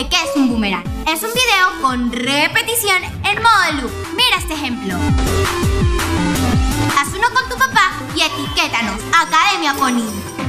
de qué es un boomerang. Es un video con repetición en modo loop. Mira este ejemplo. Haz uno con tu papá y etiquétanos, Academia Pony.